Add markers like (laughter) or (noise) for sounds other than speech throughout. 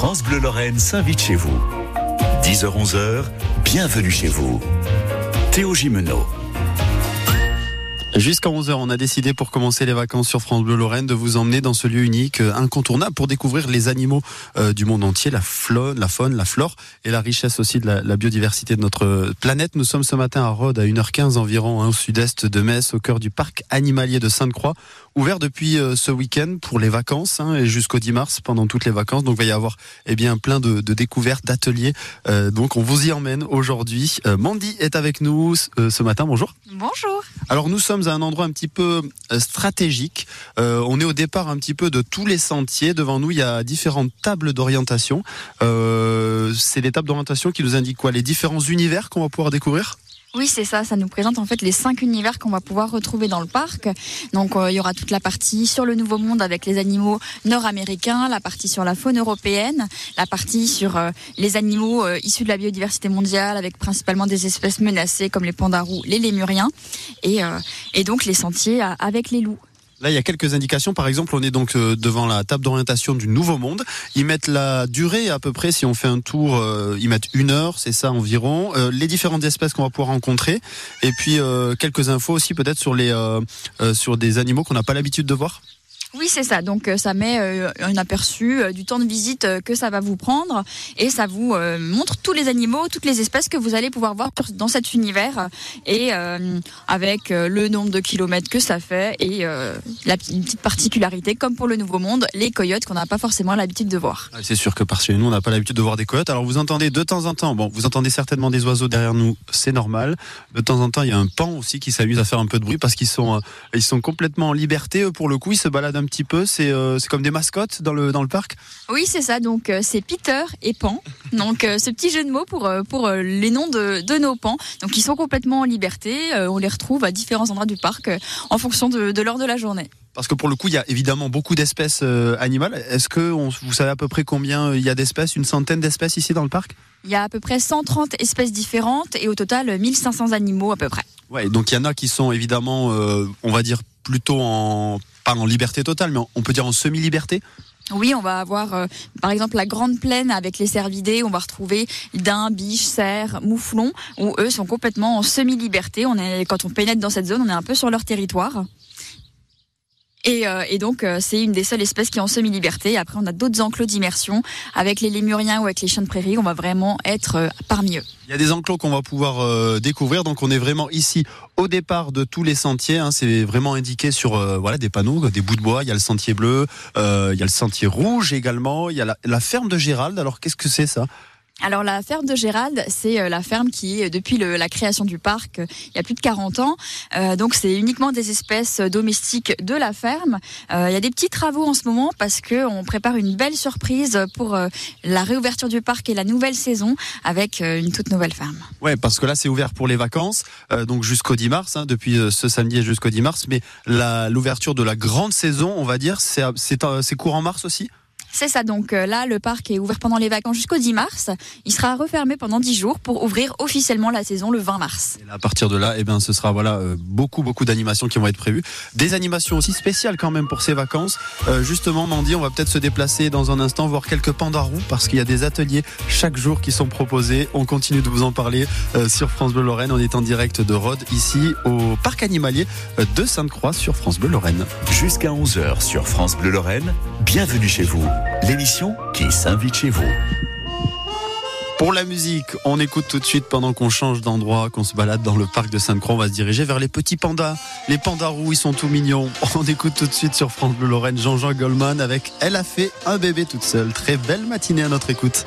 France Bleu Lorraine s'invite chez vous. 10h-11h, bienvenue chez vous. Théo Gimeno. Jusqu'à 11h, on a décidé pour commencer les vacances sur France Bleu Lorraine de vous emmener dans ce lieu unique, euh, incontournable pour découvrir les animaux euh, du monde entier, la faune, la faune, la flore et la richesse aussi de la, biodiversité de notre planète. Nous sommes ce matin à Rhodes à 1h15 environ, hein, au sud-est de Metz, au cœur du parc animalier de Sainte-Croix ouvert depuis euh, ce week-end pour les vacances hein, et jusqu'au 10 mars pendant toutes les vacances. Donc il va y avoir eh bien plein de, de découvertes, d'ateliers. Euh, donc on vous y emmène aujourd'hui. Euh, Mandy est avec nous ce matin. Bonjour. Bonjour. Alors nous sommes à un endroit un petit peu stratégique. on est au départ un petit peu de tous les sentiers. Devant nous il y a différentes tables d'orientation. C'est des tables d'orientation qui nous indiquent quoi? Les différents univers qu'on va pouvoir découvrir? Oui, c'est ça. Ça nous présente en fait les cinq univers qu'on va pouvoir retrouver dans le parc. Donc, euh, il y aura toute la partie sur le Nouveau Monde avec les animaux nord-américains, la partie sur la faune européenne, la partie sur euh, les animaux euh, issus de la biodiversité mondiale avec principalement des espèces menacées comme les pandarous, les lémuriens, et, et donc les sentiers avec les loups. Là, il y a quelques indications. Par exemple, on est donc euh, devant la table d'orientation du Nouveau Monde. Ils mettent la durée à peu près, si on fait un tour, euh, ils mettent une heure, c'est ça environ. Euh, les différentes espèces qu'on va pouvoir rencontrer. Et puis quelques infos aussi peut-être sur les sur des animaux qu'on n'a pas l'habitude de voir. Oui, c'est ça. Donc euh, ça met euh, un aperçu euh, du temps de visite que ça va vous prendre et ça vous montre tous les animaux, toutes les espèces que vous allez pouvoir voir dans cet univers et avec le nombre de kilomètres que ça fait et la une petite particularité comme pour le Nouveau Monde, les coyotes qu'on n'a pas forcément l'habitude de voir. C'est sûr que parce que nous on n'a pas l'habitude de voir des coyotes. Alors vous entendez de temps en temps, bon, vous entendez certainement des oiseaux derrière nous, c'est normal. De temps en temps, il y a un pan aussi qui s'amuse à faire un peu de bruit parce qu'ils sont sont complètement en liberté pour le coup, ils se baladent petit peu euh, C'est comme des mascottes dans le, parc? Oui, c'est ça. Donc, euh, c'est Peter et Pan. Donc, euh, ce petit jeu de mots pour, les noms de, nos pans. Donc, ils sont complètement en liberté. on les retrouve à différents endroits du parc en fonction de l'heure de la journée. Parce que pour le coup, il y a évidemment beaucoup d'espèces animales. Est-ce que vous savez à peu près combien il y a d'espèces Une centaine d'espèces ici dans le parc? Il y a à peu près 130 espèces différentes et au total 1500 animaux à peu près. Ouais, donc il y en a qui sont évidemment, on va dire, plutôt en pas en liberté totale, mais on peut dire en semi-liberté oui, on va avoir euh, par exemple la grande plaine avec les cervidés, on va retrouver daims, biches, cerfs, mouflons, où eux sont complètement en semi-liberté. On est quand on pénètre dans cette zone, on est un peu sur leur territoire. Et, euh, et, donc, euh, c'est une des seules espèces qui est en semi-liberté. Après, on a d'autres enclos d'immersion. Avec les lémuriens ou avec les chiens de prairie, on va vraiment être euh, parmi eux. Il y a des enclos qu'on va pouvoir découvrir. Donc, on est vraiment ici au départ de tous les sentiers. Hein. C'est vraiment indiqué sur voilà des panneaux, des bouts de bois. Il y a le sentier bleu, il y a le sentier rouge également. Il y a la ferme de Gérald. Alors, qu'est-ce que c'est ça? Alors la ferme de Gérald, c'est euh, la ferme qui, depuis la création du parc, euh, il y a plus de 40 ans, euh, donc c'est uniquement des espèces domestiques de la ferme. il y a des petits travaux en ce moment parce que on prépare une belle surprise pour la réouverture du parc et la nouvelle saison avec une toute nouvelle ferme. Ouais, parce que là c'est ouvert pour les vacances, donc jusqu'au 10 mars, hein, depuis ce samedi jusqu'au 10 mars, mais l'ouverture de la grande saison, on va dire, c'est courant mars aussi? C'est ça, donc euh, là, le parc est ouvert pendant les vacances jusqu'au 10 mars. Il sera refermé pendant 10 jours pour ouvrir officiellement la saison le 20 mars. Et à partir de là, eh bien, ce sera voilà euh, beaucoup, beaucoup d'animations qui vont être prévues. Des animations aussi spéciales quand même pour ces vacances. Euh, justement, Mandy, on va peut-être se déplacer dans un instant, voir quelques pandarous, parce qu'il y a des ateliers chaque jour qui sont proposés. On continue de vous en parler sur France Bleu Lorraine. On est en direct de Rhodes, ici au parc animalier de Sainte-Croix sur France Bleu Lorraine. Jusqu'à 11h sur France Bleu Lorraine, bienvenue chez vous l'émission qui s'invite chez vous. Pour la musique, on écoute tout de suite pendant qu'on change d'endroit, qu'on se balade dans le parc de Sainte-Croix. On va se diriger vers les petits pandas. Les pandas roux, ils sont tout mignons. (laughs) On écoute tout de suite sur France Bleu Lorraine Jean-Jean Goldman avec Elle a fait un bébé toute seule. Très belle matinée à notre écoute.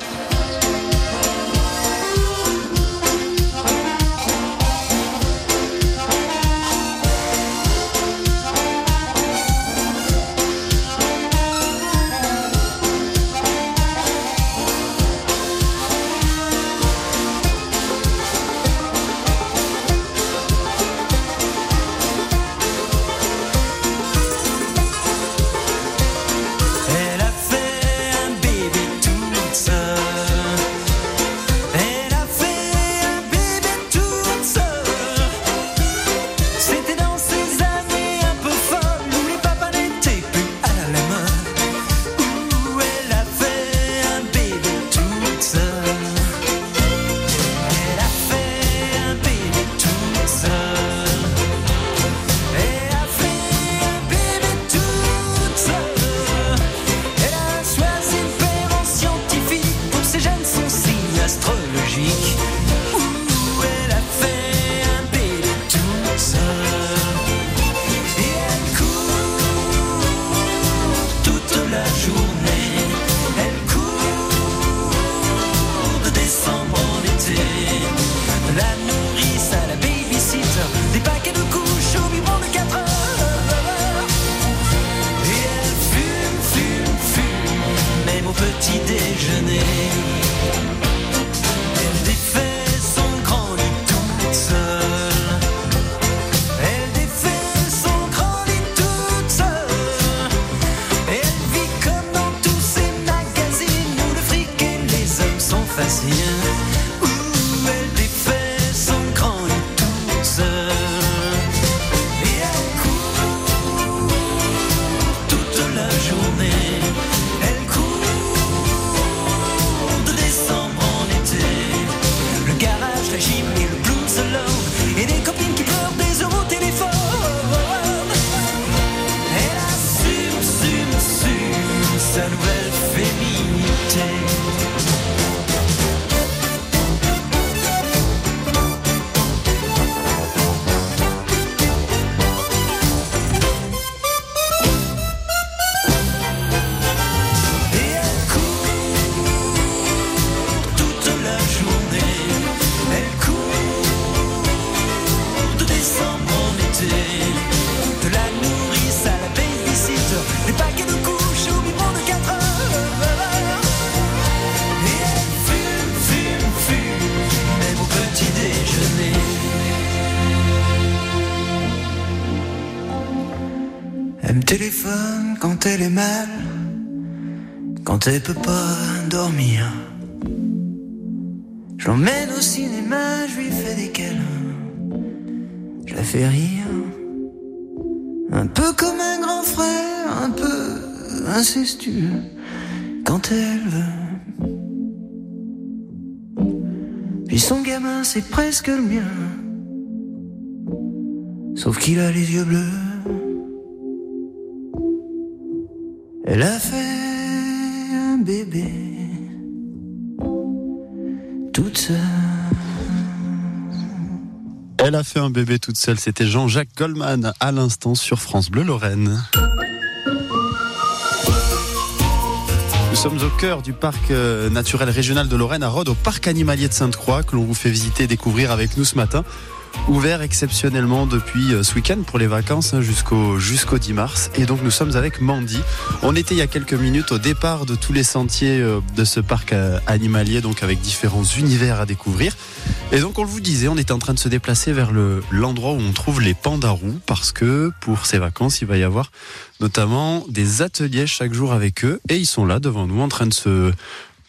Elle peut pas dormir. Je l'emmène au cinéma, je lui fais des câlins, je la fais rire. Un peu comme un grand frère, un peu incestueux, quand elle veut. Puis son gamin, c'est presque le mien, sauf qu'il a les yeux bleus. Elle a fait Elle a fait un bébé toute seule. C'était Jean-Jacques Goldman à l'instant sur France Bleu Lorraine. Nous sommes au cœur du parc euh, naturel régional de Lorraine à Rhodes, au parc animalier de Sainte-Croix, que l'on vous fait visiter et découvrir avec nous ce matin ouvert exceptionnellement depuis euh, ce week-end pour les vacances hein, jusqu'au jusqu'au 10 mars. Et donc nous sommes avec Mandy. On était il y a quelques minutes au départ de tous les sentiers euh, de ce parc euh, animalier, donc avec différents univers à découvrir. Et donc on le vous disait, on était en train de se déplacer vers le l'endroit où on trouve les pandarous parce que pour ces vacances, il va y avoir notamment des ateliers chaque jour avec eux et ils sont là devant nous en train de se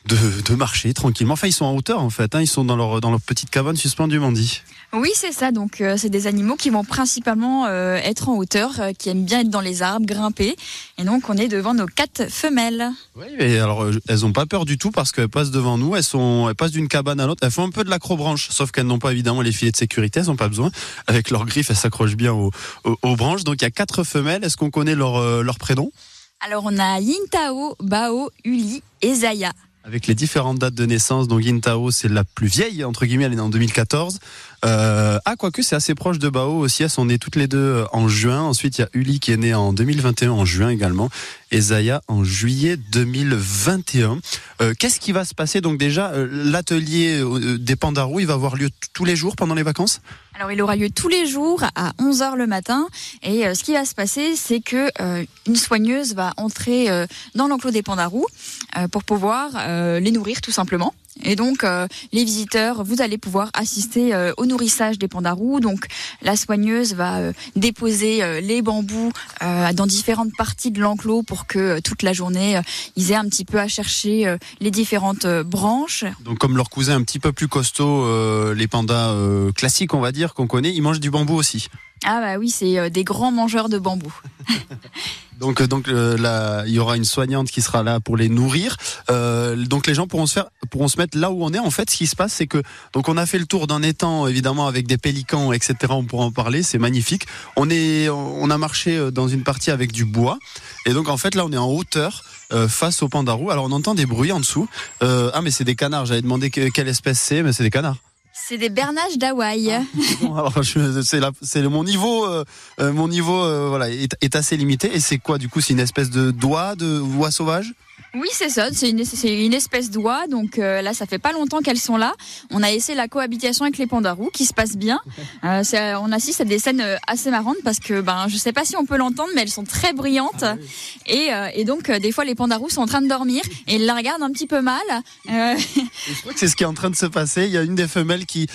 de, marcher tranquillement. Enfin, ils sont en hauteur en fait. Hein. Ils sont dans leur dans leur petite cabane suspendue, Mandy. Oui, c'est ça. Donc, euh, c'est des animaux qui vont principalement euh, être en hauteur, euh, qui aiment bien être dans les arbres, grimper. Et donc, on est devant nos quatre femelles. Oui, mais alors, elles n'ont pas peur du tout parce qu'elles passent devant nous. Elles sont, elles passent d'une cabane à l'autre. Elles font un peu de l'acrobranche, sauf qu'elles n'ont pas évidemment les filets de sécurité. Elles n'ont pas besoin. Avec leurs griffes, elles s'accrochent bien aux, aux, branches. Donc, il y a quatre femelles. Est-ce qu'on connaît leur, leur prénom? Alors, on a Yintao, Bao, Uli et Zaya. Avec les différentes dates de naissance, donc Yintao, c'est la plus vieille, entre guillemets, elle est née en 2014. Euh, ah, quoique c'est assez proche de Bao aussi, elles sont nées toutes les deux euh, en juin. Ensuite, il y a Uli qui est née en 2021 en juin également, et Zaya en juillet 2021. Euh, Qu'est-ce qui va se passer? Donc déjà, euh, l'atelier des Pandarous, il va avoir lieu tous les jours pendant les vacances? Alors il aura lieu tous les jours à 11h le matin et ce qui va se passer c'est que une soigneuse va entrer dans l'enclos des pandarous pour pouvoir les nourrir tout simplement. Et donc, euh, les visiteurs, vous allez pouvoir assister euh, au nourrissage des pandarous. Donc, la soigneuse va euh, déposer les bambous dans différentes parties de l'enclos pour que toute la journée, ils aient un petit peu à chercher les différentes branches. Donc, comme leur cousin un petit peu plus costaud, les pandas classiques, on va dire, qu'on connaît, ils mangent du bambou aussi. Ah bah oui, c'est des grands mangeurs de bambou. (laughs) Donc, euh, donc euh, là, il y aura une soignante qui sera là pour les nourrir. Euh, donc les gens pourront se faire, pourront se mettre là où on est. En fait, ce qui se passe, c'est que donc on a fait le tour d'un étang, évidemment avec des pélicans, etc. On pourra en parler. C'est magnifique. On est, on a marché dans une partie avec du bois, et donc en fait là, on est en hauteur. face au pandarou. Alors on entend des bruits en dessous. ah mais c'est des canards. J'avais demandé quelle espèce c'est, mais c'est des canards. C'est des bernages d'Hawaï. Ah, (laughs) c'est mon niveau, euh, euh, mon niveau euh, voilà est, est, assez limité. Et c'est quoi du coup C'est une espèce de doigt de voix sauvage? Oui, c'est ça. C'est une, une, espèce d'oie. Donc euh, là, ça fait pas longtemps qu'elles sont là. On a essayé la cohabitation avec les pandarous, qui se passe bien. (laughs) Euh, on assiste à des scènes euh, assez marrantes parce que, ben, je sais pas si on peut l'entendre, mais elles sont très brillantes. Ah et, euh, et, donc, des fois, les pandarous sont en train de dormir et ils la regardent un petit peu mal. je crois que c'est ce qui est en train de se passer. Il y a une des femelles qui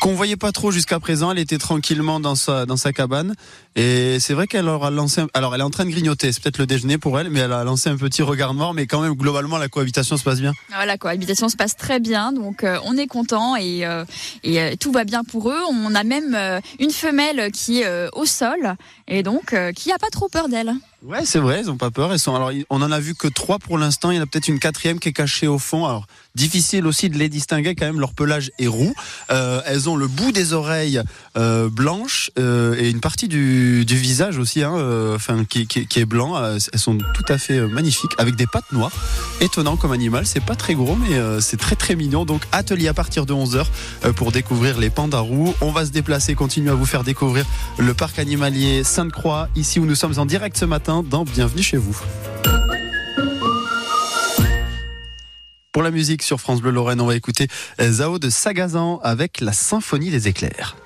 qu'on voyait pas trop jusqu'à présent. Elle était tranquillement dans sa cabane et c'est vrai qu'elle aura lancé. Alors elle est en train de grignoter. C'est peut-être le déjeuner pour elle, mais elle a lancé un petit regard noir. Mais quand même globalement la cohabitation se passe bien. La cohabitation se passe très bien, donc euh, on est content et et tout va bien pour eux. On a même une femelle qui est au sol et donc qui a pas trop peur d'elle. Ouais, c'est vrai, ils ont pas peur. Elles sont alors on en a vu que trois pour l'instant. Il y en a peut-être une quatrième qui est cachée au fond. Alors difficile aussi de les distinguer quand même. Leur pelage est roux. Euh, elles ont le bout des oreilles euh, euh, et une partie du, visage aussi, hein, euh, enfin qui, est blanc. Euh, elles sont tout à fait magnifiques avec des pattes noires. Étonnant comme animal. C'est pas très gros, mais c'est très très mignon. Donc atelier à partir de 11 h pour découvrir les pandas roux. On va se déplacer, continuer à vous faire découvrir le parc animalier Sainte-Croix ici où nous sommes en direct ce matin dans Bienvenue chez vous. Pour la musique sur France Bleu Lorraine, on va écouter Zao de Sagazan avec la symphonie des éclairs.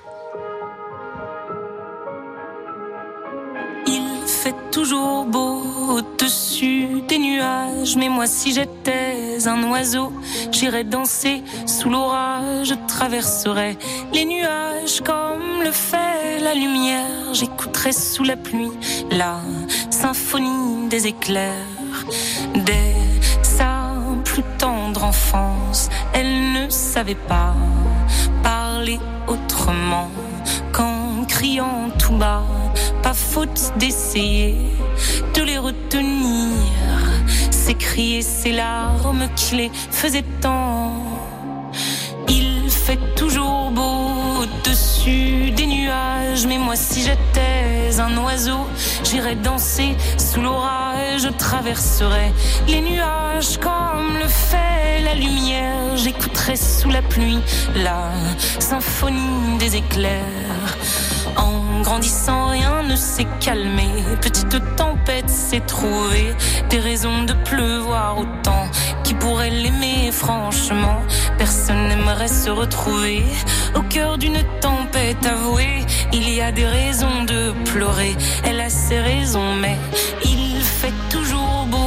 Toujours beau au-dessus des nuages, mais moi si j'étais un oiseau, j'irais danser sous l'orage, je traverserais les nuages comme le fait la lumière, j'écouterais sous la pluie la symphonie des éclairs, dès sa plus tendre enfance, elle ne savait pas parler autrement criant tout bas, pas faute d'essayer de les retenir, s'écrier ces larmes qui les faisaient tant. Il fait toujours beau au-dessus des nuages. Mais moi, si j'étais un oiseau, j'irais danser sous l'orage. Je traverserais les nuages comme le fait la lumière. J'écouterais sous la pluie la symphonie des éclairs. En grandissant, rien ne s'est calmé. Petite tempête s'est trouvée. Des raisons de pleuvoir autant. Qui pourrait l'aimer, franchement Personne n'aimerait se retrouver au cœur d'une tempête avouée. Il y a des raisons de pleurer. Elle a ses raisons, mais il fait toujours beau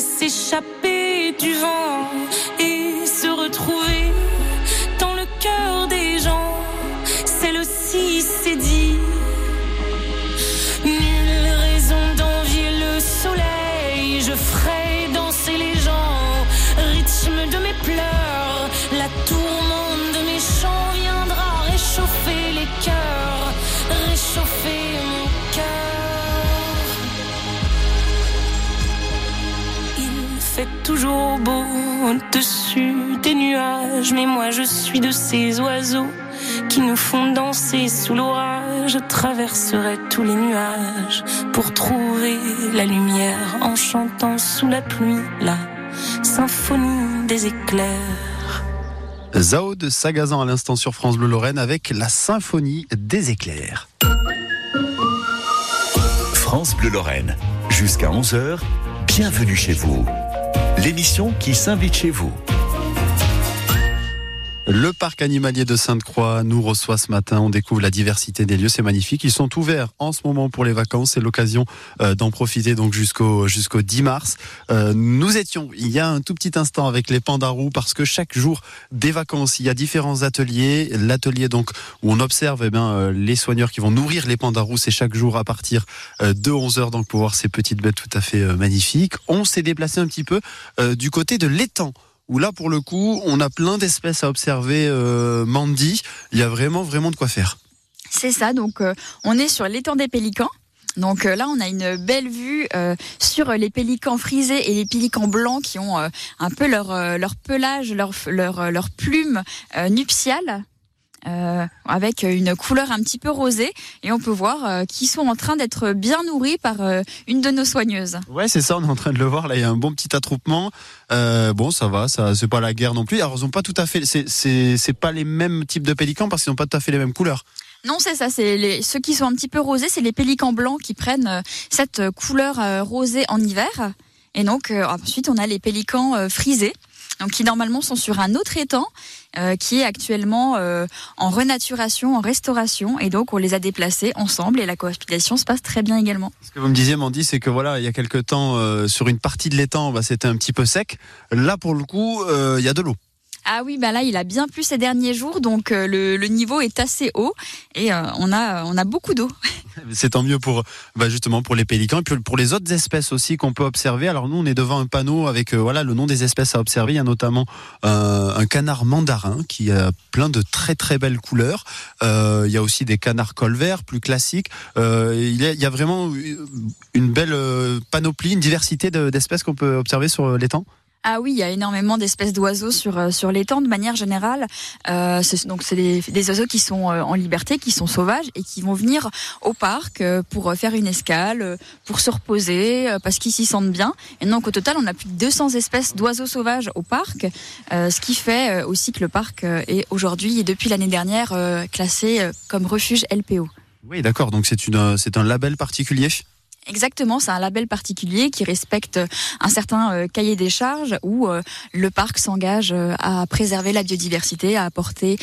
S'échapper du vent fait toujours beau au-dessus des nuages, mais moi je suis de ces oiseaux qui nous font danser sous l'orage. Je traverserai tous les nuages pour trouver la lumière en chantant sous la pluie la symphonie des éclairs. Zao de Sagazan à l'instant sur France Bleu Lorraine avec la symphonie des éclairs. France Bleu Lorraine, jusqu'à 11h, bienvenue chez vous l'émission qui s'invite chez vous. Le parc animalier de Sainte-Croix nous reçoit ce matin. On découvre la diversité des lieux. C'est magnifique. Ils sont ouverts en ce moment pour les vacances. C'est l'occasion euh, d'en profiter donc jusqu'au jusqu'au 10 mars. Euh, nous étions il y a un tout petit instant avec les pandarous parce que chaque jour des vacances, il y a différents ateliers. L'atelier donc où on observe eh bien, euh, les soigneurs qui vont nourrir les pandarous, c'est chaque jour à partir de 11 h donc pour voir ces petites bêtes tout à fait magnifiques. On s'est déplacé un petit peu du côté de l'étang où là pour le coup on a plein d'espèces à observer euh, Mandy, il y a vraiment vraiment de quoi faire. C'est ça, donc euh, on est sur l'étang des pélicans. Donc euh, là, on a une belle vue sur les pélicans frisés et les pélicans blancs qui ont un peu leur, leur pelage, leur, leur, leur plume nuptiale. Euh, avec une couleur un petit peu rosée et on peut voir euh, qu'ils sont en train d'être bien nourris par euh, une de nos soigneuses. Ouais, c'est ça, on est en train de le voir. Là, il y a un bon petit attroupement. bon, ça va, ça, c'est pas la guerre non plus. Alors, ils ont pas tout à fait, c'est, c'est, c'est pas les mêmes types de pélicans parce qu'ils n'ont pas tout à fait les mêmes couleurs. Non, c'est ça. C'est les, ceux qui sont un petit peu rosés, c'est les pélicans blancs qui prennent cette couleur rosée en hiver. Et donc ensuite, on a les pélicans frisés donc qui normalement sont sur un autre étang euh, qui est actuellement euh, en renaturation, en restauration, et donc on les a déplacés ensemble et la cohabitation se passe très bien également. Ce que vous me disiez, Mandy, c'est que voilà, il y a quelques temps, euh, sur une partie de l'étang, bah, c'était un petit peu sec. Là, pour le coup, il y a de l'eau. Ah oui, bah là, il a bien plu ces derniers jours, donc le, le, niveau est assez haut et on a on a beaucoup d'eau. (laughs) C'est tant mieux pour bah justement pour les pélicans et puis pour les autres espèces aussi qu'on peut observer. Alors nous, on est devant un panneau avec euh, voilà le nom des espèces à observer. Il y a notamment euh, un canard mandarin qui a plein de très très belles couleurs. Euh, il y a aussi des canards colverts plus classiques. il, y a, il, y a, vraiment une belle panoplie, une diversité d'espèces qu'on peut observer sur l'étang. Ah oui, il y a énormément d'espèces d'oiseaux sur euh, sur l'étang de manière générale. Euh, donc c'est des, des, oiseaux qui sont euh, en liberté, qui sont sauvages et qui vont venir au parc euh, pour faire une escale, pour se reposer, parce qu'ils s'y sentent bien. Et donc au total, on a plus de 200 espèces d'oiseaux sauvages au parc, ce qui fait aussi que le parc est aujourd'hui et depuis l'année dernière classé comme refuge LPO. Oui, d'accord. Donc c'est une c'est un label particulier? Exactement, c'est un label particulier qui respecte un certain euh, cahier des charges où euh, le parc s'engage euh, à préserver la biodiversité, à apporter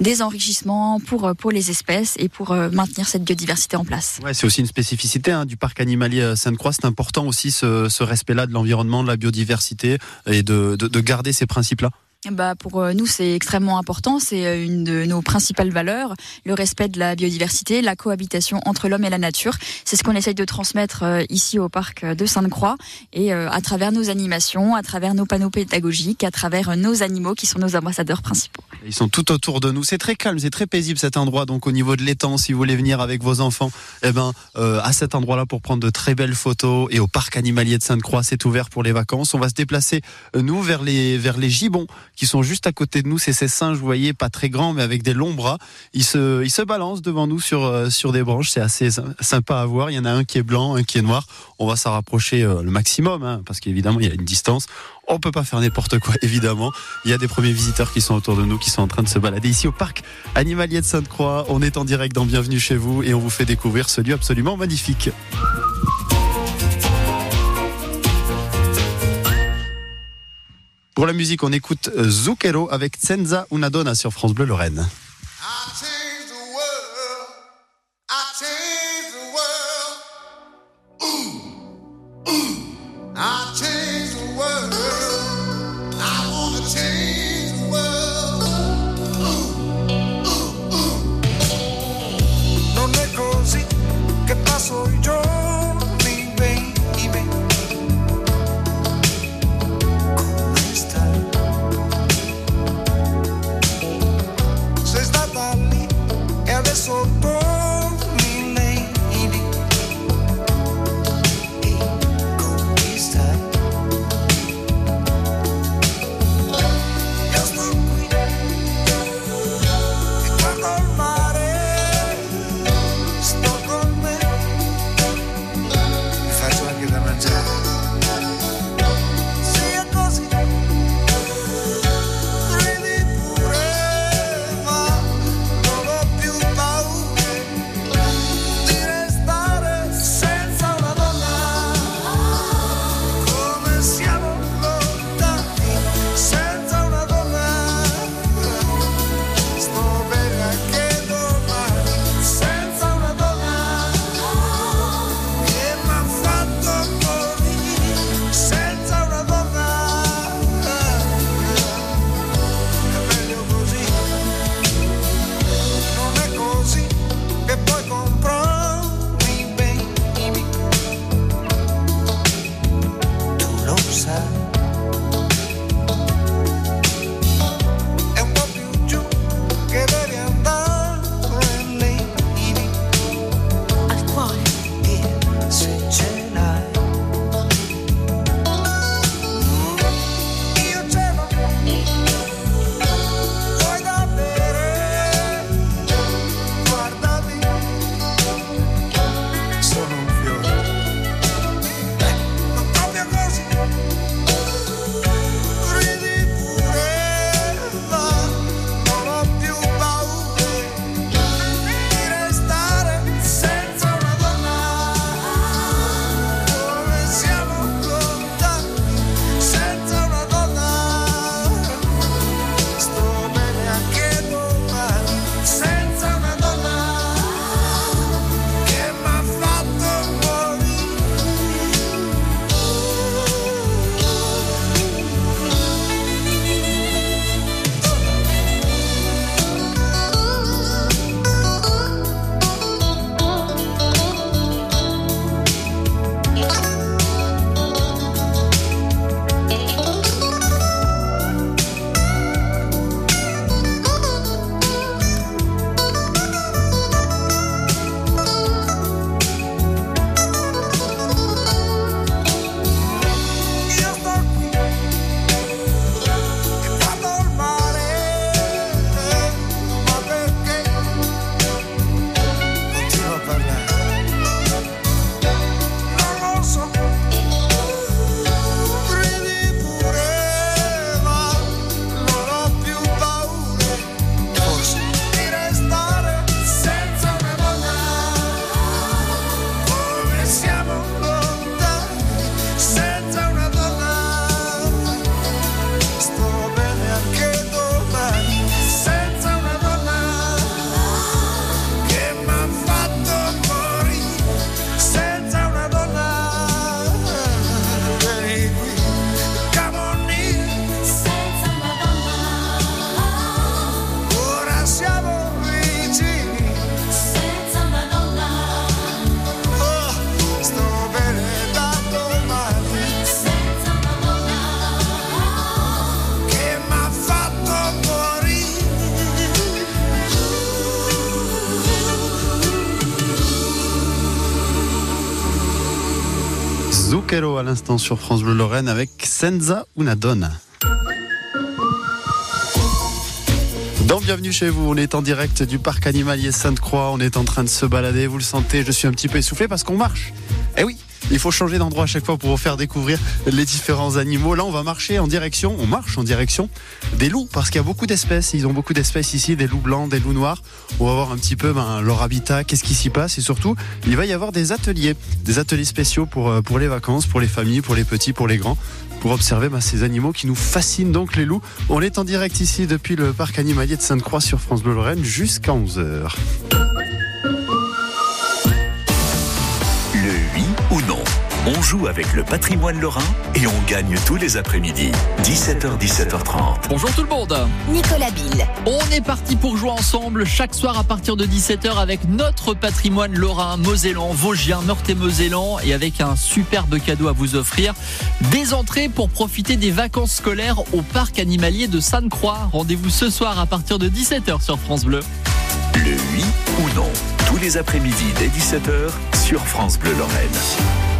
des enrichissements pour pour les espèces et pour maintenir cette biodiversité en place. Ouais, c'est aussi une spécificité hein, du parc animalier Sainte-Croix. C'est important aussi ce, ce respect-là de l'environnement, de la biodiversité et de, de garder ces principes-là bah pour euh, nous c'est extrêmement important, c'est euh, une de nos principales valeurs, le respect de la biodiversité, la cohabitation entre l'homme et la nature. C'est ce qu'on essaye de transmettre euh, ici au parc de Sainte-Croix et à travers nos animations, à travers nos panneaux pédagogiques, à travers nos animaux qui sont nos ambassadeurs principaux. Ils sont tout autour de nous. C'est très calme, c'est très paisible cet endroit. Donc au niveau de l'étang, si vous voulez venir avec vos enfants, eh ben à cet endroit-là pour prendre de très belles photos et au parc animalier de Sainte-Croix, c'est ouvert pour les vacances. On va se déplacer nous vers les vers les gibbons qui sont juste à côté de nous. C'est ces singes, vous voyez, pas très grands, mais avec des longs bras. Ils se, ils balancent devant nous sur, euh, sur des branches. C'est assez sympa à voir. Il y en a un qui est blanc, un qui est noir. On va s'en rapprocher euh, le maximum, hein, parce qu'évidemment, il y a une distance. On peut pas faire n'importe quoi, (laughs) évidemment. Il y a des premiers visiteurs qui sont autour de nous, qui sont en train de se balader ici au parc animalier de Sainte-Croix. On est en direct dans Bienvenue chez vous et on vous fait découvrir ce lieu absolument magnifique. Pour la musique, on écoute Zucchero avec Zenza Una Donna sur France Bleu Lorraine. Zucchero à l'instant sur France Bleu Lorraine avec Senza una donna. Donc bienvenue chez vous, on est en direct du parc animalier Sainte-Croix, on est en train de se balader, vous le sentez, je suis un petit peu essoufflé parce qu'on marche. Eh oui, il faut changer d'endroit à chaque fois pour vous faire découvrir les différents animaux. Là, on va marcher en direction, on marche en direction des loups parce qu'il y a beaucoup d'espèces. Ils ont beaucoup d'espèces ici, des loups blancs, des loups noirs. On va voir un petit peu ben, leur habitat, qu'est-ce qui s'y passe et surtout, il va y avoir des ateliers, des ateliers spéciaux pour, euh, les vacances, pour les familles, pour les petits, pour les grands pour observer ben, ces animaux qui nous fascinent donc les loups. On est en direct ici depuis le parc animalier de Sainte-Croix sur France Bleu Lorraine jusqu'à 11h. On joue avec le patrimoine lorrain et on gagne tous les après-midi. 17h, 17h30. Bonjour tout le monde. Nicolas Bill. On est parti pour jouer ensemble chaque soir à partir de 17h avec notre patrimoine lorrain, Mosellan, Vosgien, Meurthe-et-Mosellan et avec un superbe cadeau à vous offrir. Des entrées pour profiter des vacances scolaires au parc animalier de Sainte-Croix. Rendez-vous ce soir à partir de 17h sur France Bleu. Le oui ou non. Tous les après-midi dès 17h sur France Bleu Lorraine.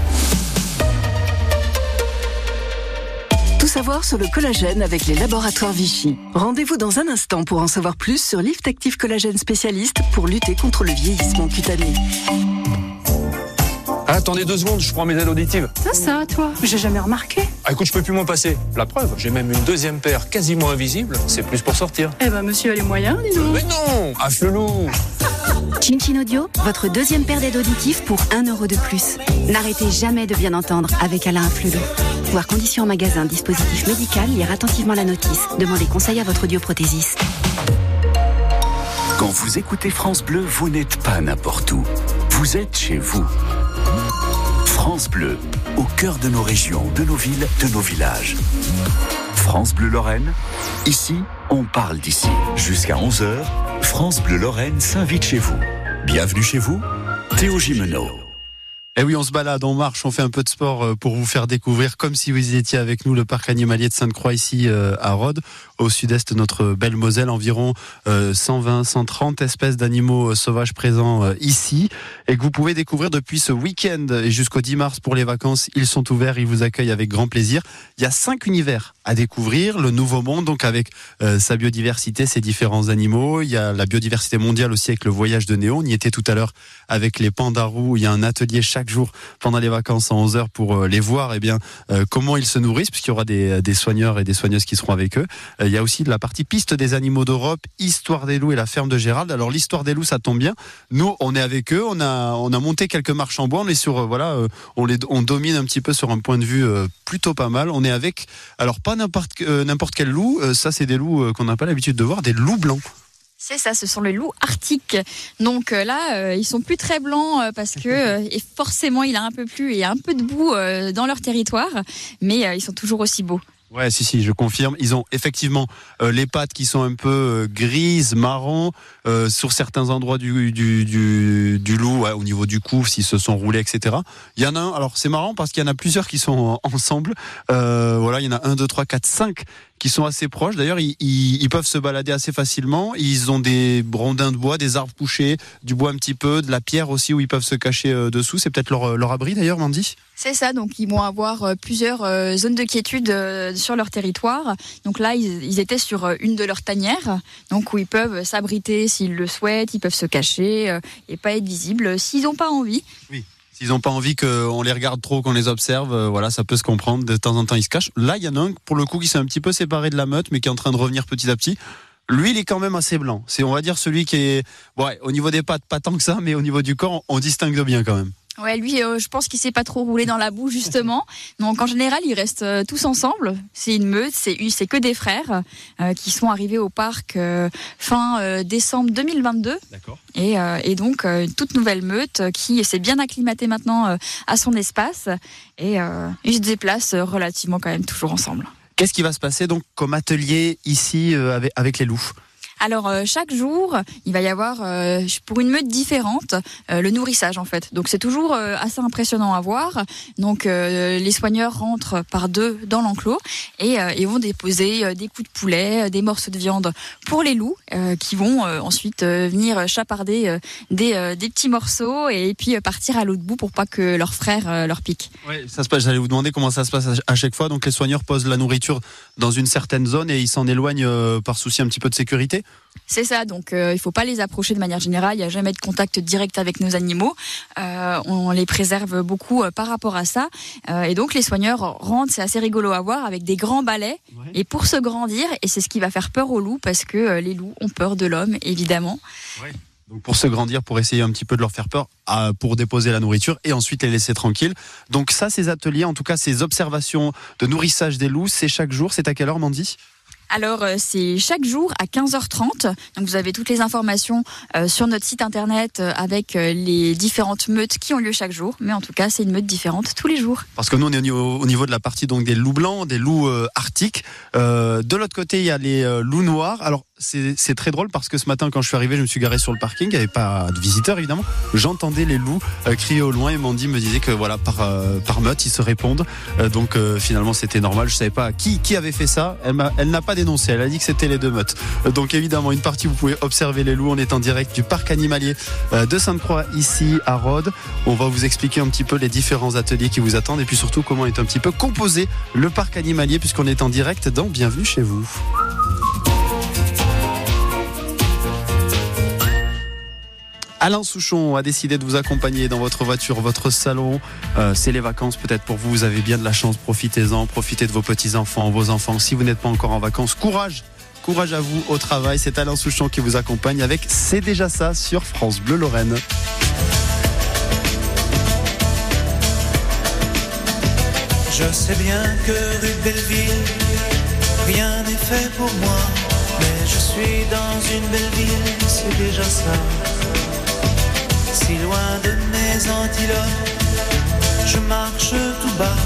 Tout savoir sur le collagène avec les laboratoires Vichy. Rendez-vous dans un instant pour en savoir plus sur Lift Active Collagène spécialiste pour lutter contre le vieillissement cutané. Attendez deux secondes, je prends mes aides auditives. Ça, ça, toi J'ai jamais remarqué. Ah, écoute, je peux plus m'en passer. La preuve, j'ai même une deuxième paire quasiment invisible. C'est plus pour sortir. Eh ben, monsieur a les moyens, dis donc. Mais non Ah, chelou Chin Audio, votre deuxième paire d'aides auditives pour 1 euro de plus. N'arrêtez jamais de bien entendre avec Alain Flelou. Voir conditions en magasin, dispositif médical, lire attentivement la notice. Demandez conseil à votre audioprothésiste. Quand vous écoutez France Bleu, vous n'êtes pas n'importe où. Vous êtes chez vous. France Bleu, au cœur de nos régions, de nos villes, de nos villages. France Bleu Lorraine, ici, on parle d'ici. Jusqu'à 11h, France Bleu Lorraine s'invite chez vous. Bienvenue chez vous, Théo Gimeno. Eh oui, on se balade, on marche, on fait un peu de sport euh, pour vous faire découvrir, comme si vous étiez avec nous, le parc animalier de Sainte-Croix ici euh, à Rhodes, au sud-est de notre belle Moselle. Environ 120, euh, 130 espèces d'animaux sauvages présents ici et que vous pouvez découvrir depuis ce week-end et jusqu'au 10 mars pour les vacances. Ils sont ouverts, ils vous accueillent avec grand plaisir. Il y a cinq univers à découvrir, le nouveau monde, donc avec sa biodiversité, ses différents animaux. Il y a la biodiversité mondiale aussi avec le voyage de Néo. On y était tout à l'heure avec les pandarous. Il y a un atelier chaque jour pendant les vacances en 11 heures pour euh, les voir et eh bien euh, comment ils se nourrissent puisqu'il y aura des, soigneurs et des soigneuses qui seront avec eux. Euh, il y a aussi la partie piste des animaux d'Europe, histoire des loups et la ferme de Gérald. Alors l'histoire des loups ça tombe bien. Nous on est avec eux, on a on a monté quelques marches en bois, on est sur voilà, on les on domine un petit peu sur un point de vue plutôt pas mal. On est avec alors pas n'importe n'importe quel loup, ça c'est des loups qu'on n'a pas l'habitude de voir, des loups blancs. C'est ça, ce sont les loups arctiques. Donc euh, là, euh, ils sont plus très blancs euh, parce que et forcément, il a un peu plus et un peu de boue dans leur territoire, mais ils sont toujours aussi beaux. Ouais, si, si, je confirme. Ils ont effectivement les pattes qui sont un peu grises, marron, sur certains endroits du, du, du, du loup, au niveau du cou, s'ils se sont roulés, etc. Il y en a un, alors c'est marrant parce qu'il y en a plusieurs qui sont ensemble. voilà, il y en a un, deux, trois, quatre, cinq qui sont assez proches. D'ailleurs, ils, peuvent se balader assez facilement. Ils ont des rondins de bois, des arbres couchés, du bois un petit peu, de la pierre aussi où ils peuvent se cacher euh, dessous. C'est peut-être leur, leur abri d'ailleurs, Mandy? C'est ça, donc ils vont avoir euh, plusieurs euh, zones de quiétude sur leur territoire. Donc là, ils, étaient sur une de leurs tanières, donc où ils peuvent s'abriter s'ils le souhaitent, ils peuvent se cacher et pas être visibles s'ils n'ont pas envie. Oui. S'ils n'ont pas envie qu'on les regarde trop, qu'on les observe, euh, voilà, ça peut se comprendre. De temps en temps, ils se cachent. Là, il y en a un, pour le coup, qui s'est un petit peu séparé de la meute, mais qui est en train de revenir petit à petit. Lui, il est quand même assez blanc. C'est, on va dire, celui qui est, ouais, au niveau des pattes, pas tant que ça, mais au niveau du corps, on distingue bien quand même. Ouais, lui, euh, je pense qu'il s'est pas trop roulé dans la boue justement. (laughs) Donc en général, ils restent euh, tous ensemble. C'est une meute, c'est c'est que des frères euh, qui sont arrivés au parc fin décembre 2022. D'accord. Et, et donc une toute nouvelle meute qui s'est bien acclimatée maintenant à son espace et ils se déplacent relativement quand même toujours ensemble. Qu'est-ce qui va se passer donc comme atelier ici avec, avec les loups? Alors euh, chaque jour, il va y avoir euh, pour une meute différente euh, le nourrissage en fait. Donc c'est toujours assez impressionnant à voir. Donc les soigneurs rentrent par deux dans l'enclos et, et vont déposer des coups de poulet, des morceaux de viande pour les loups qui vont ensuite venir chaparder des, des petits morceaux et puis partir à l'autre bout pour pas que leurs frères leur piquent. Ouais, ça se passe. J'allais vous demander comment ça se passe à chaque fois. Donc les soigneurs posent la nourriture dans une certaine zone et ils s'en éloignent par souci un petit peu de sécurité. C'est ça, donc euh, il faut pas les approcher de manière générale, il n'y a jamais de contact direct avec nos animaux. Euh, on les préserve beaucoup euh, par rapport à ça. Et donc les soigneurs rentrent, c'est assez rigolo à voir, avec des grands balais et pour se grandir. Et c'est ce qui va faire peur aux loups parce que les loups ont peur de l'homme, évidemment. Donc pour se grandir, pour essayer un petit peu de leur faire peur, pour déposer la nourriture et ensuite les laisser tranquilles. Donc ça, ces ateliers, en tout cas ces observations de nourrissage des loups, c'est chaque jour. C'est à quelle heure, Mandy? Alors euh, c'est chaque jour à 15h30. Donc vous avez toutes les informations euh, sur notre site internet euh, avec les différentes meutes qui ont lieu chaque jour. Mais en tout cas, c'est une meute différente tous les jours. Parce que nous, on est au niveau, au niveau de la partie donc des loups blancs, des loups arctiques. De l'autre côté, il y a les loups noirs. Alors c'est très drôle parce que ce matin, quand je suis arrivé, je me suis garé sur le parking. Il n'y avait pas de visiteurs évidemment. J'entendais les loups euh, crier au loin et Mandy me disait que voilà par euh, meute ils se répondent. Euh, donc finalement c'était normal. Je savais pas qui qui avait fait ça. Elle n'a pas dénoncé. Elle a dit que c'était les deux meutes. Donc évidemment une partie vous pouvez observer les loups. On est en direct du parc animalier de Sainte-Croix ici à Rhodes. On va vous expliquer un petit peu les différents ateliers qui vous attendent et puis surtout comment est un petit peu composé le parc animalier puisqu'on est en direct dans Bienvenue chez vous. Alain Souchon a décidé de vous accompagner dans votre voiture, votre salon. Euh, c'est les vacances peut-être pour vous. Vous avez bien de la chance. Profitez-en. Profitez de vos petits-enfants, vos enfants. Si vous n'êtes pas encore en vacances, courage. Courage à vous au travail. C'est Alain Souchon qui vous accompagne avec C'est déjà ça sur France Bleu Lorraine. Je sais bien que rue Belleville, rien n'est fait pour moi. Mais je suis dans une belle ville, c'est déjà ça. Si loin de mes antilopes, je marche tout bas.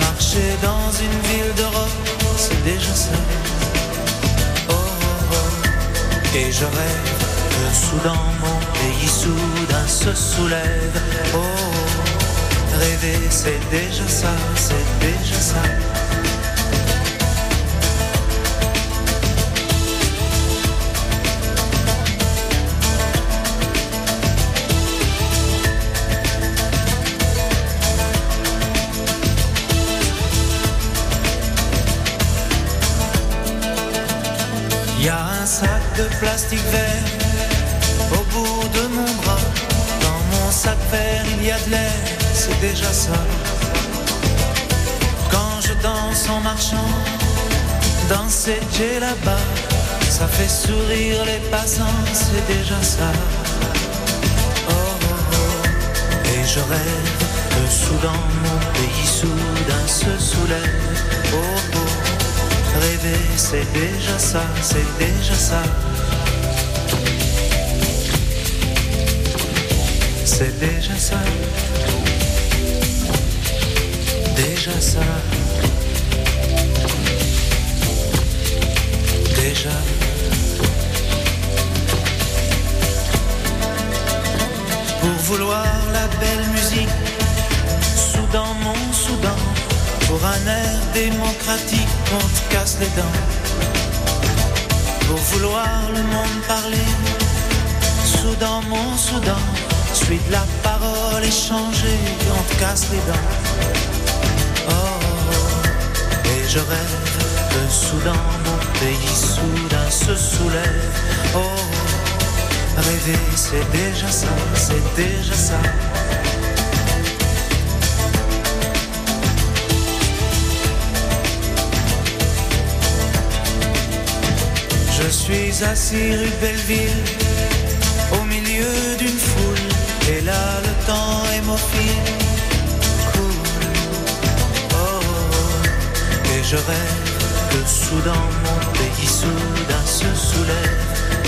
Marcher dans une ville d'Europe, c'est déjà ça. Oh, oh, oh. Et je rêve que soudain mon pays soudain se soulève. Oh, oh. rêver c'est déjà ça, c'est déjà ça. Sac de plastique vert au bout de mon bras. Dans mon sac vert, il y a de l'air, c'est déjà ça. Quand je danse en marchant, danser j'ai là-bas, ça fait sourire les passants, c'est déjà ça. Oh, oh, oh. Et je rêve que soudain mon pays soudain se soulève. Oh, oh. C'est déjà ça, c'est déjà ça. C'est déjà ça. Déjà ça. Déjà. Pour vouloir la belle musique, soudain mon soudain, pour un air démocratique, on te casse les dents. Pour vouloir le monde parler, soudain mon soudain, suis de la parole échangée, on te casse les dents. Oh, et je rêve que soudain mon pays soudain se soulève. Oh. rêver c'est déjà ça, c'est déjà ça. Suis assis rue Belleville, au milieu d'une foule, et là le temps hémophile coule. Oh, oh, et je rêve que soudain mon pays soudain se soulève.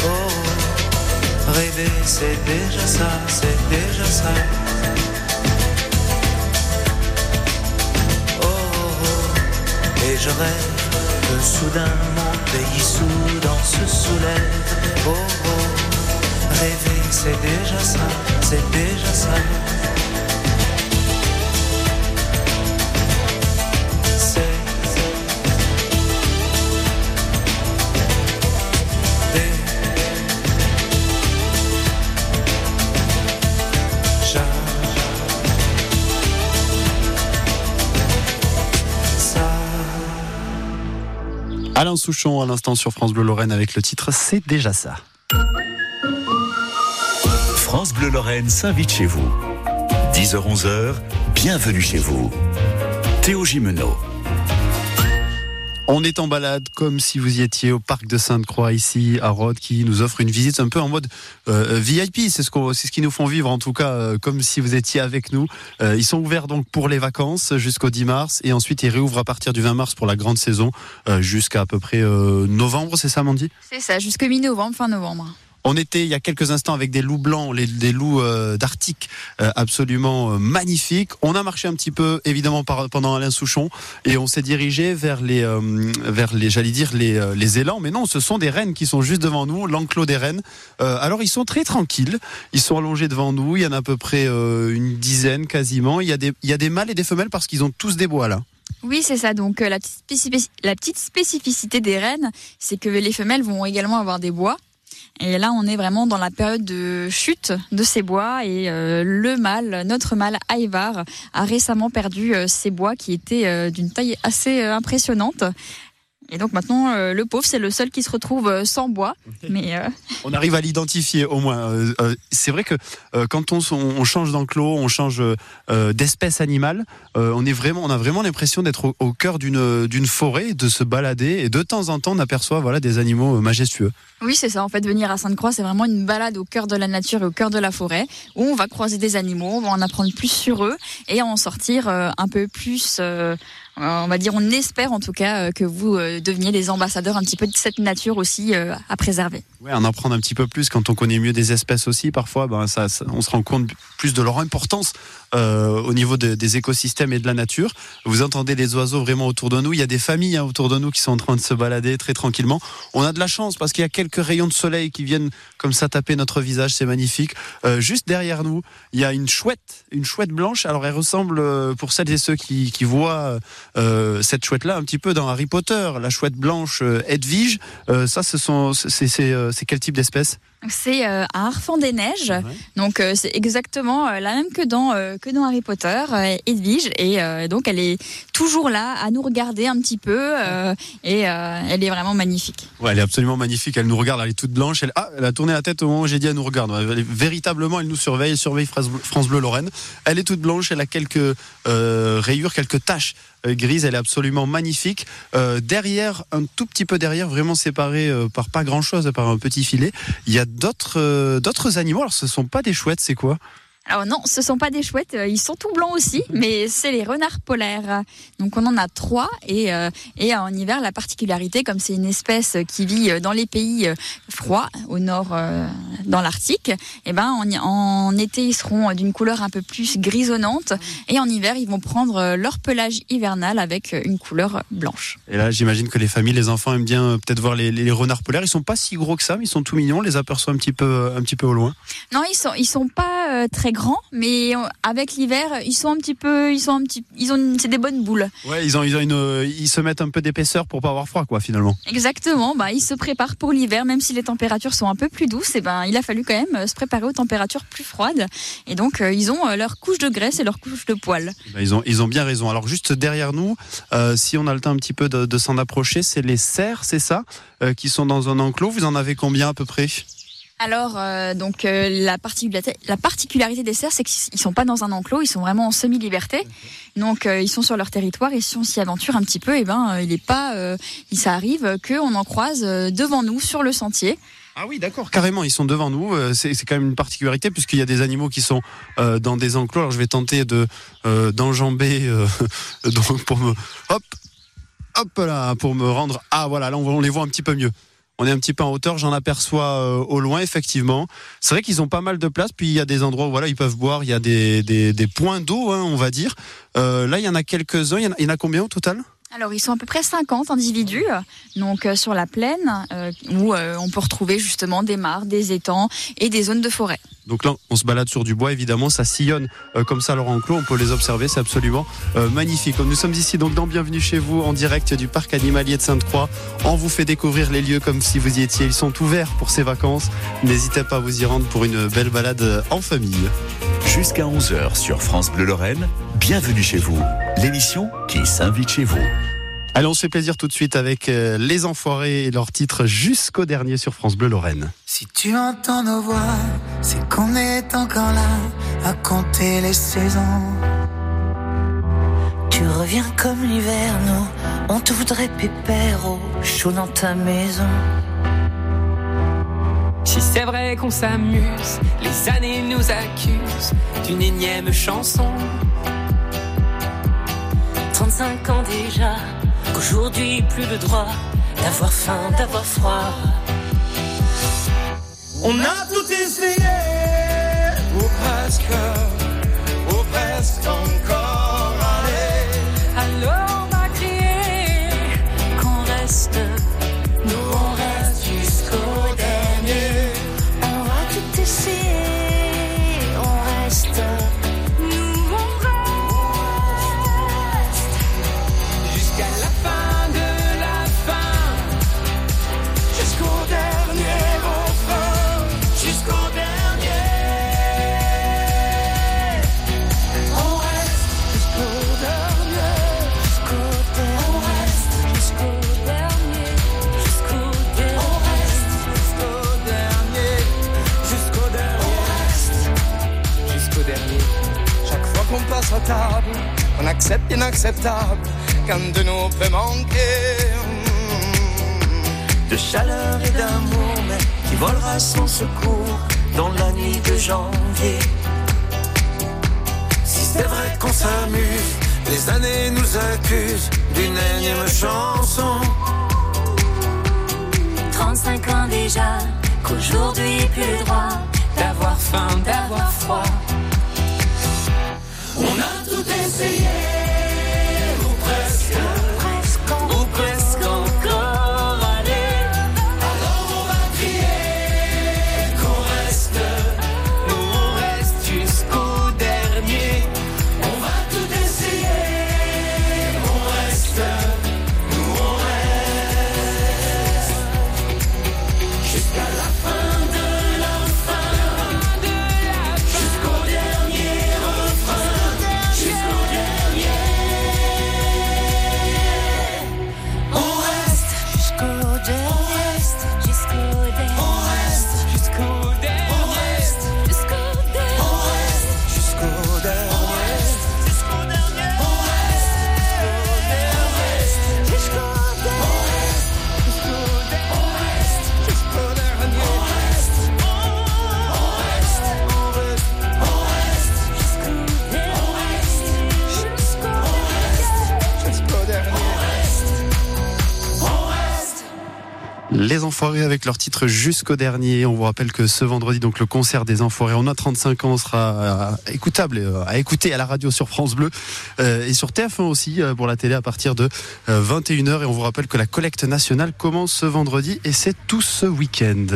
Oh, rêver c'est déjà ça, c'est déjà ça. Oh, oh. et je rêve que soudain mon pays soudain se soulève. Oh oh, rêver c'est déjà ça, c'est déjà ça. Alain Souchon à l'instant sur France Bleu Lorraine avec le titre C'est déjà ça. France Bleu Lorraine s'invite chez vous. 10h-11h, bienvenue chez vous. Théo Gimeno. On est en balade comme si vous y étiez au parc de Sainte-Croix ici à Rhodes qui nous offre une visite un peu en mode euh, VIP. C'est ce qu'on, c'est ce qu'ils nous font vivre en tout cas euh, comme si vous étiez avec nous. Euh, ils sont ouverts donc pour les vacances jusqu'au 10 mars et ensuite ils réouvrent à partir du 20 mars pour la grande saison euh, jusqu'à à peu près euh, novembre. C'est ça, Mandy? C'est ça, jusqu'au mi-novembre, fin novembre. On était il y a quelques instants avec des loups blancs, des loups euh, d'Arctique euh, absolument euh, magnifiques. On a marché un petit peu évidemment pendant Alain Souchon et on s'est dirigé vers les, vers les, j'allais dire les, les élans, mais non, ce sont des rennes qui sont juste devant nous, l'enclos des rennes. Alors ils sont très tranquilles, ils sont allongés devant nous. Il y en a à peu près une dizaine quasiment. Il y a des, il y a des mâles et des femelles parce qu'ils ont tous des bois là. Oui, c'est ça. Donc la petite, la petite spécificité des rennes, c'est que les femelles vont également avoir des bois. Et là, on est vraiment dans la période de chute de ces bois. Et euh, le mâle, notre mâle Ivar, a récemment perdu euh, ses bois qui étaient euh, d'une taille assez impressionnante. Et donc maintenant, euh, le pauvre, c'est le seul qui se retrouve euh, sans bois. Mais euh, On arrive à l'identifier au moins. Euh, euh, c'est vrai que euh, quand on, on change d'enclos, on change euh, d'espèce animale, euh, on est vraiment, on a vraiment l'impression d'être au, au cœur d'une d'une forêt, de se balader et de temps en temps on aperçoit voilà des animaux majestueux. Oui, c'est ça. En fait, venir à Sainte-Croix, c'est vraiment une balade au cœur de la nature et au cœur de la forêt, où on va croiser des animaux, on va en apprendre plus sur eux et en sortir euh, un peu plus. Euh, on va dire, on espère en tout cas euh, que vous euh, deveniez les ambassadeurs un petit peu de cette nature aussi à préserver. Ouais, en apprendre un petit peu plus quand on connaît mieux des espèces aussi. Parfois, ben ça, on se rend compte plus de leur importance au niveau de- des écosystèmes et de la nature. Vous entendez les oiseaux vraiment autour de nous. Il y a des familles hein, autour de nous qui sont en train de se balader très tranquillement. On a de la chance parce qu'il y a quelques rayons de soleil qui viennent comme ça taper notre visage. C'est magnifique. Juste derrière nous, il y a une chouette, une chouette blanche. Alors elle ressemble, pour celles et ceux qui voient euh, cette chouette-là, un petit peu dans Harry Potter, la chouette blanche euh, Edwige. Euh, ça, ce sont, c'est, euh, c'est quel type d'espèce? C'est euh, un harfang des neiges, donc euh, c'est exactement euh, la même que dans euh, que dans Harry Potter, Edwige, et donc elle est toujours là à nous regarder un petit peu, et elle est vraiment magnifique. Ouais, elle est absolument magnifique. Elle nous regarde, elle est toute blanche. Elle, ah, elle a tourné la tête au moment où j'ai dit elle nous regarde. Elle véritablement, elle nous surveille, elle surveille France Bleu, France Bleu Lorraine. Elle est toute blanche, elle a quelques rayures, quelques taches grises. Elle est absolument magnifique. Euh, derrière, un tout petit peu derrière, vraiment séparé euh, par pas grand chose, par un petit filet, il y a d'autres euh, d'autres animaux. Alors, ce sont pas des chouettes, c'est quoi? Alors non, ce sont pas des chouettes, euh, ils sont tout blancs aussi, mais c'est les renards polaires. Donc on en a trois et, euh, et en hiver la particularité, comme c'est une espèce qui vit euh, dans les pays froids, au nord, euh, dans l'Arctique, et ben en, en été ils seront d'une couleur un peu plus grisonnante et en hiver ils vont prendre leur pelage hivernal avec une couleur blanche. Et là, j'imagine que les familles, les enfants aiment bien peut-être voir les, les renards polaires. Ils sont pas si gros que ça, mais ils sont tout mignons. On les aperçoit un petit peu, un petit peu au loin. Non, ils sont ils sont pas euh, très grands, mais avec l'hiver ils sont un petit peu, ils sont un petit, ils ont, c'est des bonnes boules. Ouais, ils ont, ils ont une, ils se mettent un peu d'épaisseur pour pas avoir froid, quoi, finalement. Exactement, bah, ils se préparent pour l'hiver, même si les températures sont un peu plus douces, et ben, il a fallu quand même euh, se préparer aux températures plus froides. Et donc, euh, ils ont euh, leur couche de graisse et leur couche de poils. Ben, ils ont, ils ont bien raison. Alors juste derrière nous, euh, si on a le temps un petit peu de, de s'en approcher, c'est les cerfs, c'est ça, euh, qui sont dans un enclos. Vous en avez combien à peu près? Alors, euh, donc, euh, la, particularité, la particularité des cerfs, c'est qu'ils sont pas dans un enclos, ils sont vraiment en semi-liberté. Donc, euh, ils sont sur leur territoire et si on s'y aventure un petit peu, et ben, il est pas, euh, ça arrive qu'on en croise devant nous sur le sentier. Ah oui, d'accord. Carrément, ils sont devant nous. C'est c'est quand même une particularité puisqu'il y a des animaux qui sont euh, dans des enclos. Alors je vais tenter de euh, d'enjamber euh, (laughs) pour me hop hop là pour me rendre. Ah voilà, là on, on les voit un petit peu mieux. On est un petit peu en hauteur, j'en aperçois euh, au loin effectivement. C'est vrai qu'ils ont pas mal de place, puis il y a des endroits où voilà ils peuvent boire, il y a des, des, des points d'eau, hein, on va dire. Euh, là il y en a quelques uns. Il y il y en a combien au total? Alors ils sont à peu près 50 individus, donc euh, sur la plaine, euh, où euh, on peut retrouver justement des mares, des étangs et des zones de forêt. Donc là, on se balade sur du bois, évidemment, ça sillonne euh, comme ça leur enclos, on peut les observer, c'est absolument euh, magnifique. Nous sommes ici donc dans Bienvenue chez vous, en direct du parc animalier de Sainte-Croix. On vous fait découvrir les lieux comme si vous y étiez. Ils sont ouverts pour ces vacances. N'hésitez pas à vous y rendre pour une belle balade en famille. Jusqu'à 11h sur France Bleu Lorraine, bienvenue chez vous. L'émission qui s'invite chez vous. Allez, on se fait plaisir tout de suite avec euh, Les Enfoirés et leur titre jusqu'au dernier sur France Bleu Lorraine. Si tu entends nos voix, c'est qu'on est encore là à compter les saisons. Tu reviens comme l'hiver, nous, on te voudrait pépère au chaud dans ta maison. Si c'est vrai qu'on s'amuse, les années nous accusent d'une énième chanson. 35 ans déjà, qu'aujourd'hui plus le droit d'avoir faim, d'avoir froid. On a tout essayé, ou presque, ou presque encore. On accepte l'inacceptable quand de nous peut manquer. De chaleur et d'amour, mais qui volera son secours dans la nuit de janvier. Si c'est vrai qu'on s'amuse, les années nous accusent d'une énième chanson. 35 ans déjà, qu'aujourd'hui plus droit d'avoir faim, d'avoir froid. On a tout Les Enfoirés avec leur titre jusqu'au dernier. On vous rappelle que ce vendredi, donc le concert des Enfoirés, on a 35 ans, sera euh, écoutable, euh, à écouter à la radio sur France Bleu euh, et sur TF1 aussi pour la télé à partir de 21h. Et on vous rappelle que la collecte nationale commence ce vendredi et c'est tout ce week-end.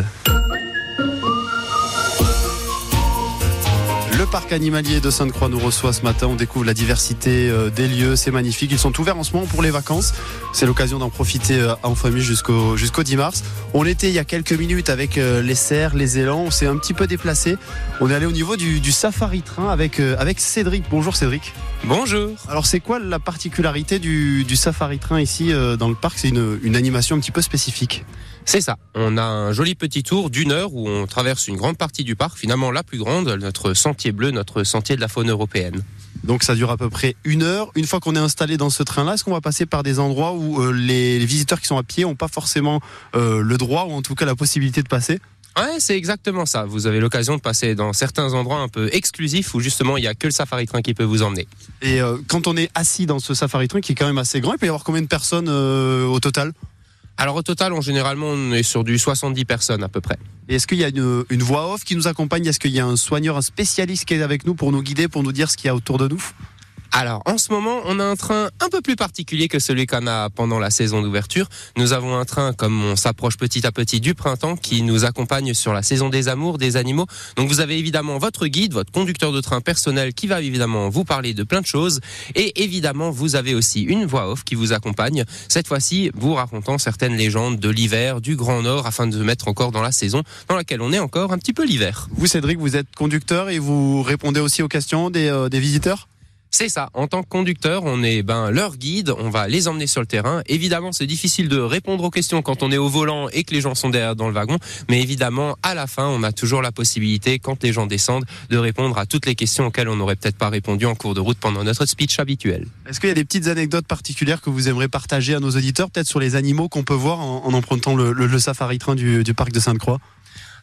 Parc animalier de Sainte-Croix nous reçoit ce matin. On découvre la diversité euh, des lieux. C'est magnifique. Ils sont ouverts en ce moment pour les vacances. C'est l'occasion d'en profiter euh, en famille jusqu'au jusqu'au 10 mars. On était il y a quelques minutes avec euh, les cerfs, les élans. On s'est un petit peu déplacé. On est allé au niveau du, du safari train avec, avec Cédric. Bonjour Cédric. Bonjour. Alors c'est quoi la particularité du, du safari train ici dans le parc? C'est une, une animation un petit peu spécifique. C'est ça. On a un joli petit tour d'une heure où on traverse une grande partie du parc, finalement la plus grande, notre sentier bleu, notre sentier de la faune européenne. Donc ça dure à peu près une heure. Une fois qu'on est installé dans ce train-là, est-ce qu'on va passer par des endroits où euh, les, visiteurs qui sont à pied n'ont pas forcément euh, le droit ou en tout cas la possibilité de passer? Ouais, c'est exactement ça. Vous avez l'occasion de passer dans certains endroits un peu exclusifs où justement il n'y a que le safari train qui peut vous emmener. Et euh, quand on est assis dans ce safari train qui est quand même assez grand, il peut y avoir combien de personnes au total? Alors au total, on, généralement, on est sur du 70 personnes à peu près. Est-ce qu'il y a une, une voix off qui nous accompagne? Est-ce qu'il y a un soigneur, un spécialiste qui est avec nous pour nous guider, pour nous dire ce qu'il y a autour de nous? Alors, en ce moment, on a un train un peu plus particulier que celui qu'on a pendant la saison d'ouverture. Nous avons un train, comme on s'approche petit à petit du printemps, qui nous accompagne sur la saison des amours, des animaux. Donc, vous avez évidemment votre guide, votre conducteur de train personnel qui va évidemment vous parler de plein de choses. Et évidemment, vous avez aussi une voix off qui vous accompagne. Cette fois-ci, vous racontant certaines légendes de l'hiver, du Grand Nord, afin de se mettre encore dans la saison dans laquelle on est encore un petit peu l'hiver. Vous, Cédric, vous êtes conducteur et vous répondez aussi aux questions des, euh, des visiteurs? C'est ça. En tant que conducteur, on est ben leur guide. On va les emmener sur le terrain. Évidemment, c'est difficile de répondre aux questions quand on est au volant et que les gens sont derrière dans le wagon. Mais évidemment, à la fin, on a toujours la possibilité, quand les gens descendent, de répondre à toutes les questions auxquelles on n'aurait peut-être pas répondu en cours de route pendant notre speech habituel. Est-ce qu'il y a des petites anecdotes particulières que vous aimeriez partager à nos auditeurs, peut-être sur les animaux qu'on peut voir en, empruntant le, safari train du parc de Sainte-Croix?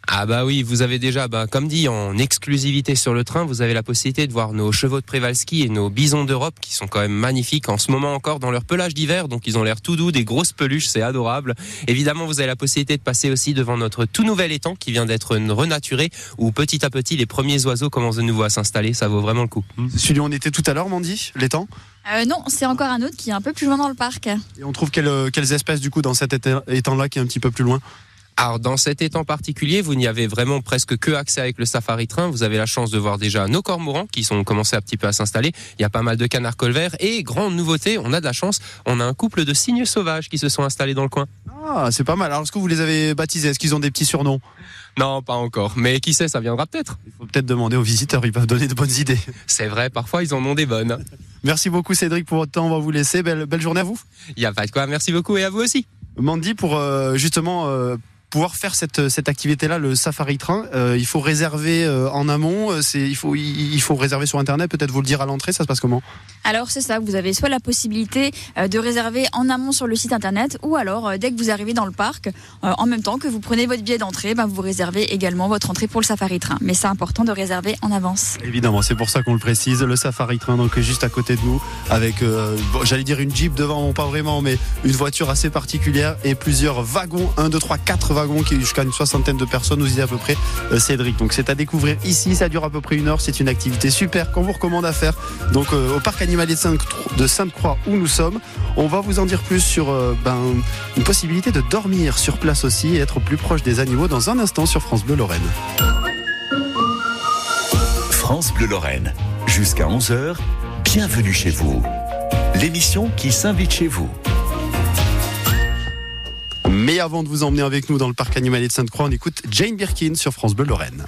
Ah bah oui, vous avez déjà, bah, comme dit, en exclusivité sur le train, vous avez la possibilité de voir nos chevaux de Prévalski et nos bisons d'Europe qui sont quand même magnifiques en ce moment encore dans leur pelage d'hiver, donc ils ont l'air tout doux, des grosses peluches, c'est adorable. Évidemment, vous avez la possibilité de passer aussi devant notre tout nouvel étang qui vient d'être renaturé, où petit à petit les premiers oiseaux commencent de nouveau à s'installer, ça vaut vraiment le coup. Celui où on était tout à l'heure, Mandy, l'étang? Euh, non, c'est encore un autre qui est un peu plus loin dans le parc. Et on trouve quelles, quelles espèces du coup dans cet éta- étang-là qui est un petit peu plus loin? Alors dans cet étang particulier, vous n'y avez vraiment presque que accès avec le safari train. Vous avez la chance de voir déjà nos cormorans qui sont commencés un petit peu à s'installer. Il y a pas mal de canards colverts et grande nouveauté, on a de la chance, on a un couple de cygnes sauvages qui se sont installés dans le coin. Ah, c'est pas mal. Alors, est-ce que vous les avez baptisés? Est-ce qu'ils ont des petits surnoms? Non, pas encore, mais qui sait, ça viendra peut-être. Il faut peut-être demander aux visiteurs, ils peuvent donner de bonnes idées. C'est vrai, parfois ils en ont des bonnes. (laughs) Merci beaucoup Cédric pour votre temps, on va vous laisser. Belle, belle journée à vous. Il y a pas de quoi, merci beaucoup et à vous aussi. Mandy, pour euh, justement euh, pouvoir faire cette, cette activité-là, le safari train, euh, il faut réserver euh, en amont, euh, c'est, il, faut, il, faut réserver sur Internet, peut-être vous le dire à l'entrée, ça se passe comment? Alors c'est ça, vous avez soit la possibilité de réserver en amont sur le site internet, ou alors dès que vous arrivez dans le parc, en même temps que vous prenez votre billet d'entrée, ben, vous réservez également votre entrée pour le safari train. Mais c'est important de réserver en avance. Évidemment, c'est pour ça qu'on le précise, le safari train donc juste à côté de nous, avec, euh, bon, j'allais dire une jeep devant, pas vraiment, mais une voiture assez particulière et plusieurs wagons, 1, 2, 3, 4 wagons qui jusqu'à une soixantaine de personnes, nous y à peu près euh, Cédric. Donc c'est à découvrir ici, ça dure à peu près une heure, c'est une activité super qu'on vous recommande à faire. Donc euh, au parc animalier de Sainte-Croix où nous sommes, on va vous en dire plus sur euh, ben, une possibilité de dormir sur place aussi et être plus proche des animaux dans un instant sur France Bleu Lorraine. France Bleu Lorraine. Jusqu'à 11h, bienvenue chez vous. L'émission qui s'invite chez vous. Mais avant de vous emmener avec nous dans le parc animalier de Sainte-Croix, on écoute Jane Birkin sur France Bleu Lorraine.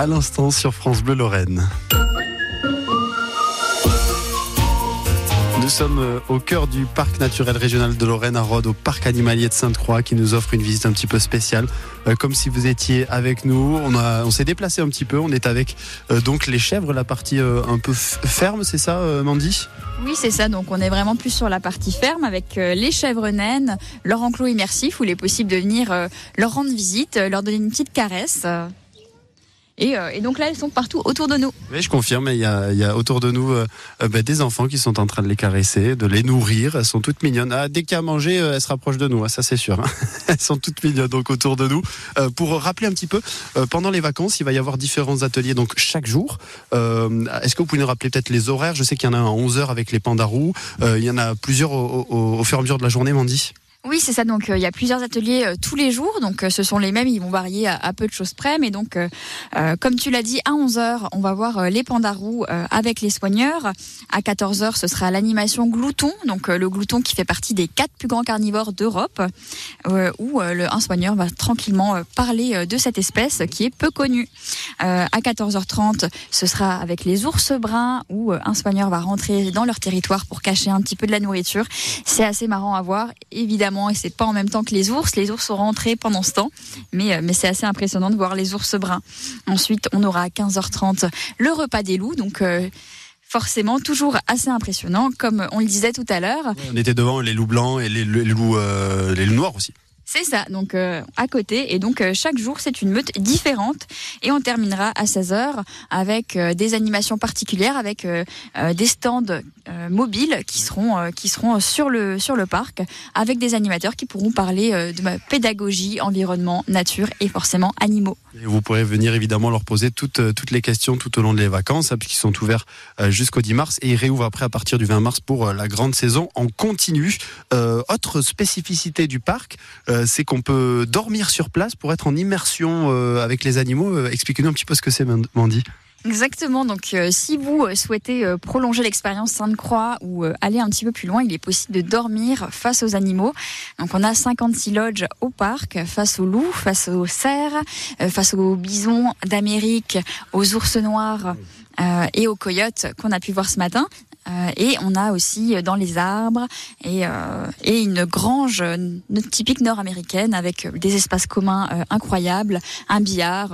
À l'instant sur France Bleu Lorraine. Nous sommes euh, au cœur du parc naturel régional de Lorraine à Rhodes, au parc animalier de Sainte-Croix, qui nous offre une visite un petit peu spéciale, Euh, comme si vous étiez avec nous. On, s'est déplacé un petit peu. On est avec euh, donc les chèvres, la partie un peu ferme, c'est ça, Mandy? Oui, c'est ça. Donc, on est vraiment plus sur la partie ferme avec les chèvres naines, leur enclos immersif où il est possible de venir leur rendre visite, leur donner une petite caresse. Euh. Et, donc là, elles sont partout autour de nous. Oui, je confirme. Il y a, autour de nous euh, euh, ben, des enfants qui sont en train de les caresser, de les nourrir. Elles sont toutes mignonnes. Ah, dès qu'il y a à manger, elles se rapprochent de nous. hein, ça, c'est sûr. hein. (laughs) elles sont toutes mignonnes donc autour de nous. Pour rappeler un petit peu, pendant les vacances, il va y avoir différents ateliers donc chaque jour. Est-ce que vous pouvez nous rappeler peut-être les horaires? Je sais qu'il y en a un à 11h avec les pandarous. Il y en a plusieurs au- au fur et à mesure de la journée, Mandy. Oui, c'est ça. Donc, euh, il y a plusieurs ateliers euh, tous les jours. Donc, euh, ce sont les mêmes. Ils vont varier à, peu de choses près. Mais donc, comme tu l'as dit, à 11h, on va voir les pandarous avec les soigneurs. À 14h, ce sera l'animation glouton. Donc, le glouton qui fait partie des quatre plus grands carnivores d'Europe. où un soigneur va tranquillement parler de cette espèce qui est peu connue. À 14h30, ce sera avec les ours bruns où un soigneur va rentrer dans leur territoire pour cacher un petit peu de la nourriture. C'est assez marrant à voir, évidemment, et c'est pas en même temps que les ours. Les ours sont rentrés pendant ce temps, mais, euh, mais c'est assez impressionnant de voir les ours bruns. Ensuite, on aura à 15h30 le repas des loups, donc euh, forcément toujours assez impressionnant, comme on le disait tout à l'heure. On était devant les loups blancs et les loups, euh, les loups noirs aussi. C'est ça, donc euh, à côté. Et donc euh, chaque jour, c'est une meute différente. Et on terminera à 16h avec euh, des animations particulières, avec des stands mobiles qui seront, qui seront sur, le, sur le parc, avec des animateurs qui pourront parler de ma pédagogie, environnement, nature et forcément animaux. Et vous pourrez venir évidemment leur poser toutes, toutes les questions tout au long de les vacances, hein, puisqu'ils sont ouverts jusqu'au 10 mars et ils réouvrent après à partir du 20 mars pour la grande saison en continu. Autre spécificité du parc, euh, c'est qu'on peut dormir sur place pour être en immersion euh, avec les animaux. Euh, Expliquez-nous un petit peu ce que c'est, Mand- Mandy. Exactement. Donc, euh, si vous euh, souhaitez euh, prolonger l'expérience Sainte-Croix ou euh, aller un petit peu plus loin, il est possible de dormir face aux animaux. Donc, on a 56 lodges au parc, face aux loups, face aux cerfs, euh, face aux bisons d'Amérique, aux ours noirs euh, et aux coyotes qu'on a pu voir ce matin. Euh, et on a aussi euh, dans les arbres et, euh, une grange typique nord-américaine avec des espaces communs incroyables, un billard.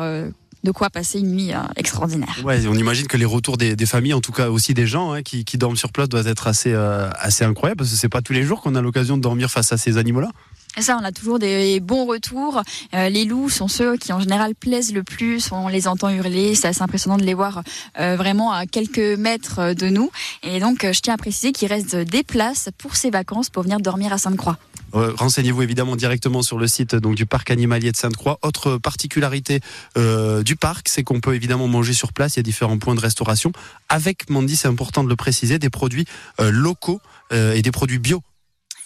de quoi passer une nuit extraordinaire. Ouais, on imagine que les retours des, familles, en tout cas aussi des gens hein, qui, dorment sur place, doivent être assez, assez incroyables parce que c'est pas tous les jours qu'on a l'occasion de dormir face à ces animaux-là. Ça, on a toujours des bons retours. Euh, les loups sont ceux qui en général plaisent le plus. On les entend hurler. C'est assez impressionnant de les voir euh, vraiment à quelques mètres de nous. Et donc, euh, je tiens à préciser qu'il reste des places pour ces vacances pour venir dormir à Sainte-Croix. Renseignez-vous évidemment directement sur le site donc, du parc animalier de Sainte-Croix. Autre particularité du parc, c'est qu'on peut évidemment manger sur place. Il y a différents points de restauration. Avec, Mandy, c'est important de le préciser, des produits locaux et des produits bio.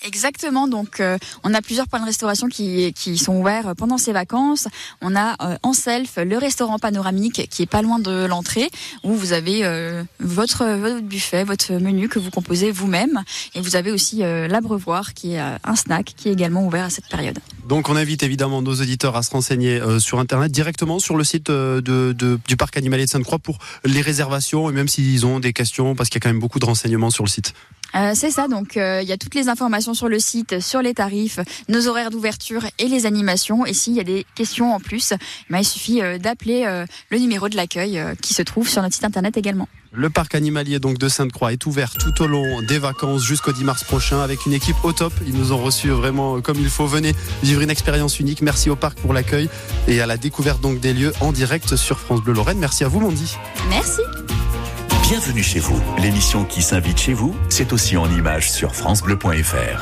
Exactement. Donc, euh, on a plusieurs points de restauration qui, qui sont ouverts pendant ces vacances. On a euh, en self le restaurant panoramique qui est pas loin de l'entrée où vous avez euh, votre, votre buffet, votre menu que vous composez vous-même. Et vous avez aussi euh, l'abreuvoir qui est euh, un snack qui est également ouvert à cette période. Donc on invite évidemment nos auditeurs à se renseigner euh, sur Internet directement sur le site de, de- du parc animalier de Sainte-Croix pour les réservations et même s'ils ont des questions parce qu'il y a quand même beaucoup de renseignements sur le site. Euh, c'est ça, donc euh, il y a toutes les informations sur le site, sur les tarifs, nos horaires d'ouverture et les animations. Et s'il y a des questions en plus, ben, il suffit euh, d'appeler euh, le numéro de l'accueil euh, qui se trouve sur notre site internet également. Le parc animalier donc de Sainte-Croix est ouvert tout au long des vacances jusqu'au 10 mars prochain avec une équipe au top. Ils nous ont reçus vraiment comme il faut. Venez vivre une expérience unique. Merci au parc pour l'accueil et à la découverte donc des lieux en direct sur France Bleu Lorraine. Merci à vous Mandy. Merci. Bienvenue chez vous. L'émission qui s'invite chez vous, c'est aussi en images sur FranceBleu.fr.